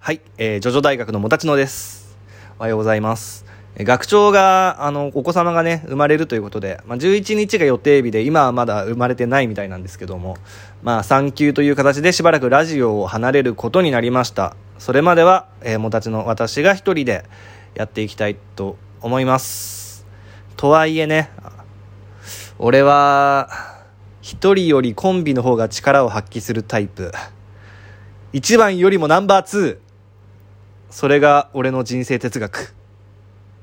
はい、えー、ジョジョ大学のもたちのです。おはようございます。えー学長が、あの、お子様がね、生まれるということで、まあ、11日が予定日で、今はまだ生まれてないみたいなんですけども、まあ、産休という形でしばらくラジオを離れることになりました。それまでは、えー、もたちの私が一人でやっていきたいと思います。とはいえね、俺は、一人よりコンビの方が力を発揮するタイプ。一番よりもナンバーツー。それが俺の人生哲学。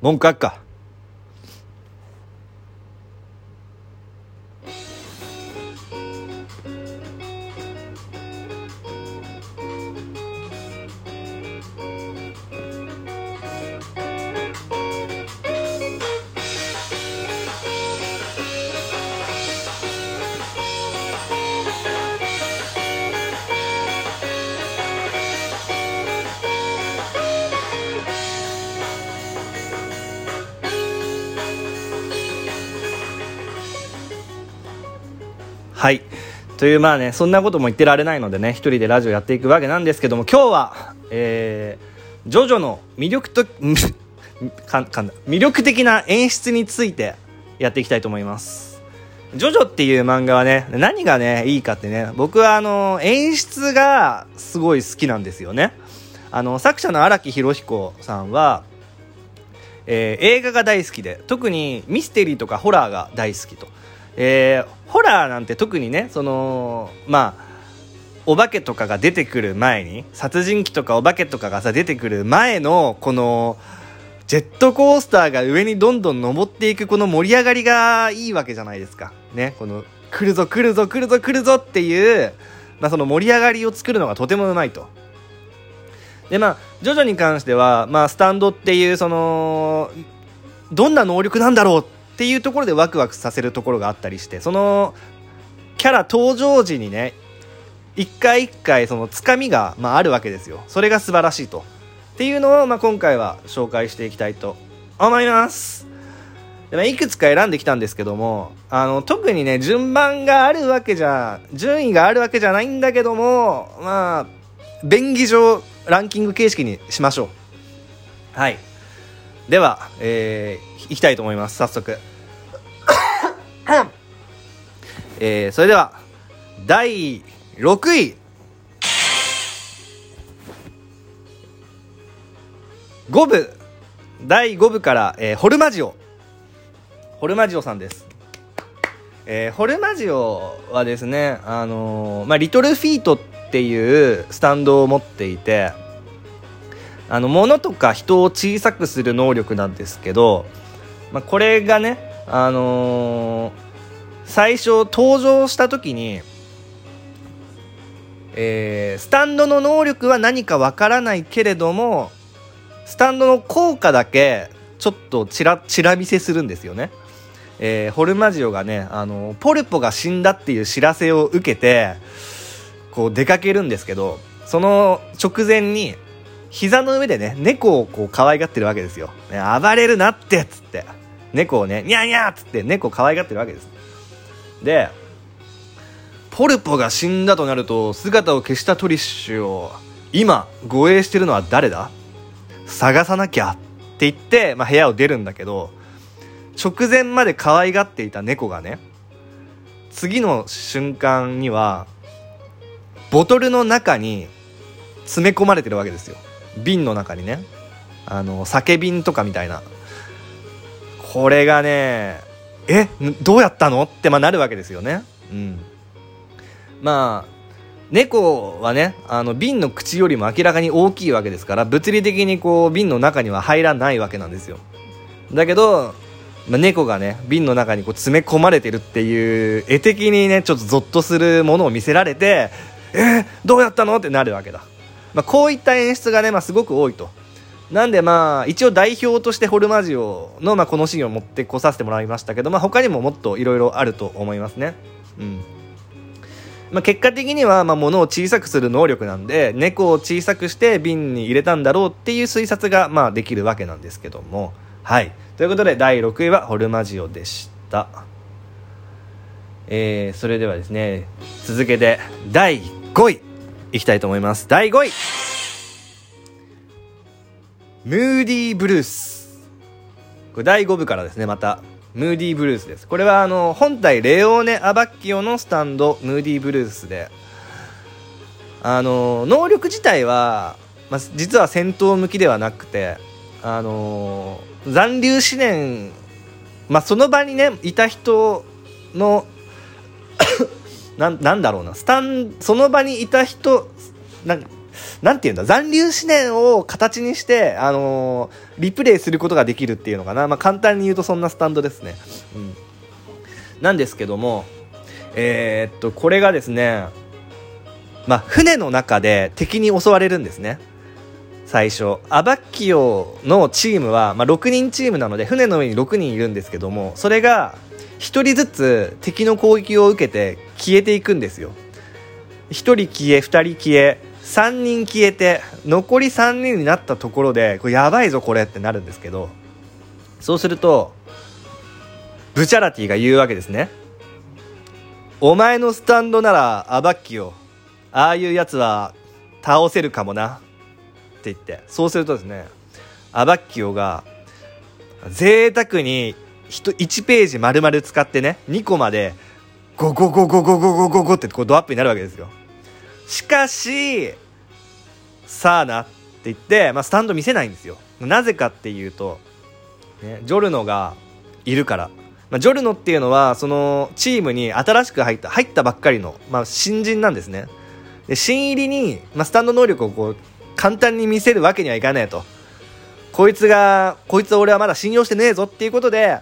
文句あっか？はい。というまあね、そんなことも言ってられないのでね、一人でラジオやっていくわけなんですけども、今日は、えー、ジョジョの魅力と、かんかん魅力的な演出についてやっていきたいと思います。ジョジョっていう漫画はね、何がね、いいかってね、僕はあの、演出がすごい好きなんですよね。あの、作者の荒木博彦さんは、えー映画が大好きで特にミステリーとかホラーが大好きと、えーホラーなんて特にねそのまあお化けとかが出てくる前に殺人鬼とかお化けとかがさ出てくる前のこのジェットコースターが上にどんどん登っていくこの盛り上がりがいいわけじゃないですか。ねこの来るぞ来るぞ来るぞ来るぞっていう、まあ、その盛り上がりを作るのがとてもうまいと。でまあジョジョに関しては、まあ、スタンドっていうそのどんな能力なんだろうっていうところでワクワクさせるところがあったりしてそのキャラ登場時にね一回一回そのつかみが、まあ、あるわけですよ。それが素晴らしいと。っていうのを、まあ、今回は紹介していきたいと思います。でまあいくつか選んできたんですけどもあの特にね順番があるわけじゃ順位があるわけじゃないんだけどもまあ便宜上ランキング形式にしましょう。はい。では、えー、いきたいと思います。早速。えー、それでは第6位。5部。第5部から、えーホルマジオ。ホルマジオさんです。えーホルマジオはですね、あのーまあ、リトルフィートっていうスタンドを持っていてあの物とか人を小さくする能力なんですけど、まあ、これがね、あのー最初登場した時に、えースタンドの能力は何かわからないけれどもスタンドの効果だけちょっとちらちら見せするんですよね。えーホルマジオがね、あのポルポが死んだっていう知らせを受けてこう出かけるんですけどその直前に膝の上でね猫をこう可愛がってるわけですよ、ね、暴れるなってっつって。猫をねニャーニャーっつって猫を可愛がってるわけです。でポルポが死んだとなると姿を消したトリッシュを今護衛してるのは誰だ？探さなきゃって言って、まあ、部屋を出るんだけど直前まで可愛がっていた猫がね次の瞬間にはボトルの中に詰め込まれてるわけですよ。瓶の中にねあの酒瓶とかみたいな。これがねえどうやったの？ってまあなるわけですよね。うん。まあ猫はねあの瓶の口よりも明らかに大きいわけですから物理的にこう瓶の中には入らないわけなんですよ。だけど、まあ、猫がね瓶の中にこう詰め込まれてるっていう絵的にねちょっとゾッとするものを見せられてえー、どうやったの？ってなるわけだ、まあ、こういった演出がね、まあ、すごく多いと。なんでまあ一応代表としてホルマジオのまあこのシーンを持ってこさせてもらいましたけど、まあ、他にももっといろいろあると思いますね。うん。まあ、結果的にはまあ物を小さくする能力なんで猫を小さくして瓶に入れたんだろうっていう推察がまあできるわけなんですけども。はい。ということで第6位はホルマジオでした。えー、それではですね続けて第5位。いきたいと思います。第5位。ムーディーブルースこれ第5部からですね。またムーディーブルースです。これはあの本体レオーネ・アバッキオのスタンドムーディーブルースで。あの能力自体は、まあ、実は戦闘向きではなくてあの残留思念まあその場にねいた人のななんだろうな。スタンその場にいた人なんなんていうんだ？残留思念を形にして、あのー、リプレイすることができるっていうのかな、まあ、簡単に言うとそんなスタンドですね、うん、なんですけどもえー、っとこれがですねまあ、船の中で敵に襲われるんですね。最初。アバッキオのチームは、まあ、6人チームなので船の上に6人いるんですけどもそれが1人ずつ敵の攻撃を受けて消えていくんですよ。1人消え2人消え3人消えて残り3人になったところでこれやばいぞこれってなるんですけどそうするとブチャラティが言うわけですね。お前のスタンドならアバッキオああいうやつは倒せるかもなって言って。そうするとですねアバッキオが贅沢に1ページ丸々使ってね2個までゴゴゴゴゴゴゴゴゴってこうドアップになるわけですよしかしさあなって言って、まあ、スタンド見せないんですよなぜかっていうと、ね、ジョルノがいるからまあ、ジョルノっていうのはそのチームに新しく入った入ったばっかりの、まあ、新人なんですねで新入りに、まあ、スタンド能力をこう簡単に見せるわけにはいかねえとこいつがこいつを俺はまだ信用してねえぞっていうことで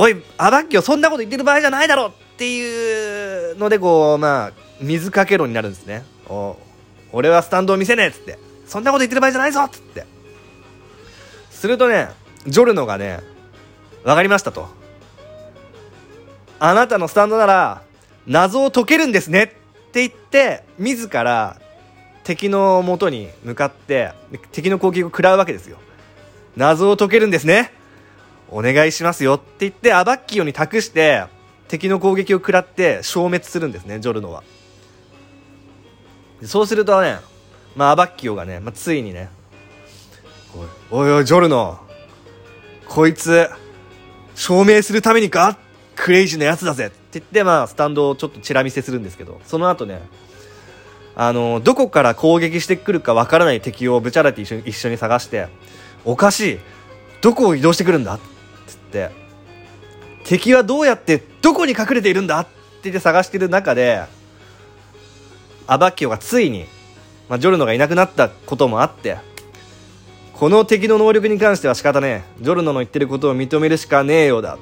おいアバッキオそんなこと言ってる場合じゃないだろっていうのでこうまあ水かけ論になるんですね。お俺はスタンドを見せねえっつって。そんなこと言ってる場合じゃないぞっつって。するとねジョルノがね分かりましたと。あなたのスタンドなら謎を解けるんですね。って言って自ら敵の元に向かって敵の攻撃を食らうわけですよ。謎を解けるんですね。お願いしますよって言ってアバッキオに託して敵の攻撃を食らって消滅するんですねジョルノは。そうするとね、まあ、アバッキオがね、まあ、ついにねおいおいジョルノこいつ証明するためにかクレイジーなやつだぜって言って、まあ、スタンドをちょっとチラ見せするんですけど、その後ね、あの、どこから攻撃してくるかわからない敵をブチャラティ一緒に一緒に探して、おかしいどこを移動してくるんだって、敵はどうやってどこに隠れているんだって言って探してる中で、アバッキオがついに、まあ、ジョルノがいなくなったこともあって、この敵の能力に関しては仕方ねえ。ジョルノの言ってることを認めるしかねえようだ。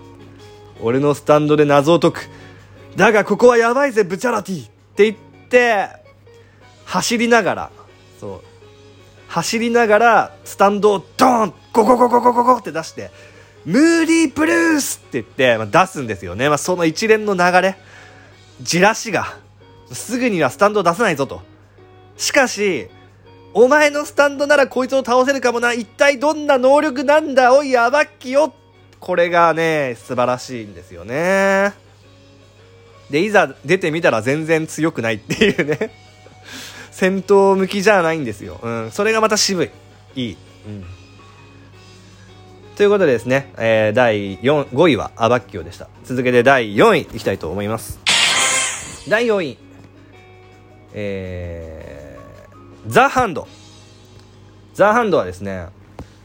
俺のスタンドで謎を解くだがここはやばいぜブチャラティって言って走りながらそう走りながらスタンドをドーンゴゴゴゴゴゴゴって出してムーディープルースって言って、まあ、出すんですよね、まあ、その一連の流れじらしがすぐにはスタンドを出さないぞとしかしお前のスタンドならこいつを倒せるかもな一体どんな能力なんだおいアバッキよこれがね、素晴らしいんですよね。で、いざ出てみたら全然強くないっていうね 戦闘向きじゃないんですよ。うん。それがまた渋い。いい。うん。ということでですね、えー、第4 5位はアバッキオでした。続けて第4位いきたいと思います。第4位。えー、ザ・ハンド。ザ・ハンドはですね、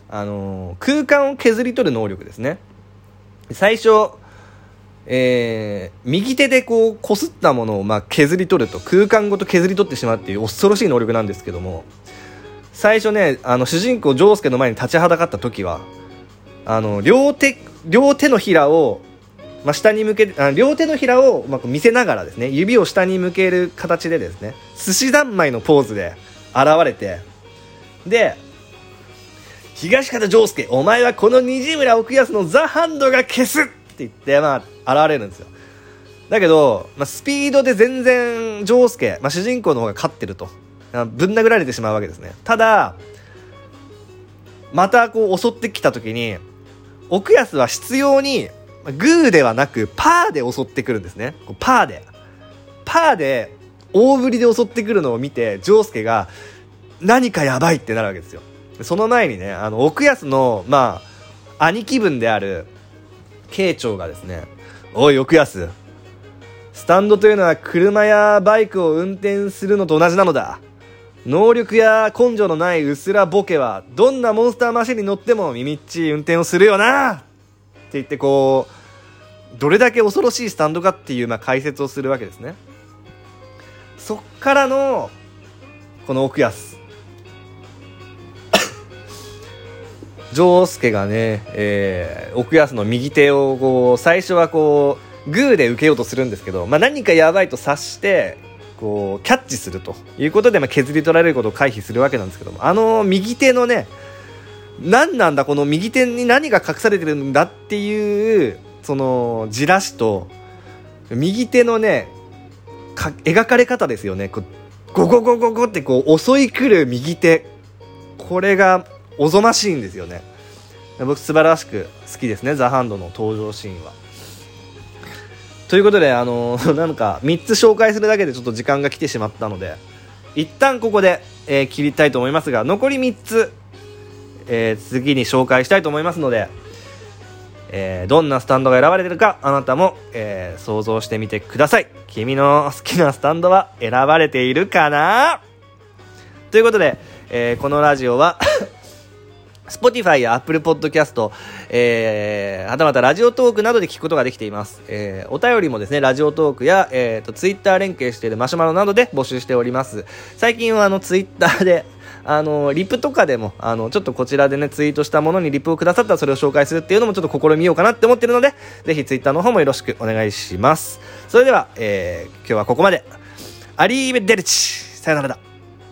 あのー、空間を削り取る能力ですね。最初、えー、右手でこう、擦ったものをまあ削り取ると、空間ごと削り取ってしまうっていう恐ろしい能力なんですけども、最初ね、あの、主人公、ジョースケの前に立ちはだかった時は、あの、両手、両手のひらを、まあ、下に向けあ両手のひらを、まあ、見せながらですね、指を下に向ける形でですね、寿司三昧のポーズで現れて、で、東方丈介、お前はこの西村奥安のザ・ハンドが消すって言って、まあ、現れるんですよ。だけど、まあ、スピードで全然、丈介、まあ、主人公の方が勝ってると。ぶん殴られてしまうわけですね。ただ、またこう襲ってきた時に、奥安は必要に、グーではなく、パーで襲ってくるんですね。パーで。パーで、大振りで襲ってくるのを見て、丈介が、何かやばいってなるわけですよ。その前にねあの奥安のまあ兄貴分である慶長がですね「おい奥安スタンドというのは車やバイクを運転するのと同じなのだ能力や根性のないうすらボケはどんなモンスターマシンに乗っても耳っちい運転をするよな。って言ってこうどれだけ恐ろしいスタンドかっていうまあ解説をするわけですね。そっからのこの奥安。丈介がね、えー、奥安の右手をこう最初はこうグーで受けようとするんですけど、まあ、何かやばいと察してこうキャッチするということで、まあ、削り取られることを回避するわけなんですけどもあの右手のね何なんだこの右手に何が隠されてるんだっていうそのじらしと右手のね描かれ方ですよね。こうゴゴゴゴゴってこう襲い来る右手これがおぞましいんですよね僕素晴らしく好きですねザ・ハンドの登場シーンはということであの なんか3つ紹介するだけでちょっと時間が来てしまったので一旦ここで、えー、切りたいと思いますが残り3つ、えー、次に紹介したいと思いますので、えー、どんなスタンドが選ばれてるかあなたも、え想像してみてください。君の好きなスタンドは選ばれているかな？ということで、えこのラジオは Spotify や Apple Podcast、えー、はたまたラジオトークなどで聞くことができています。えー、お便りもですね、ラジオトークや、えーと、Twitter 連携しているマシュマロなどで募集しております。最近はあの Twitter で、あの、リプとかでも、あの、ちょっとこちらでね、ツイートしたものにリップをくださったらそれを紹介するっていうのもちょっと試みようかなって思ってるので、ぜひ Twitter の方もよろしくお願いします。それでは、えー、今日はここまで。アリーベデルチさよならだ。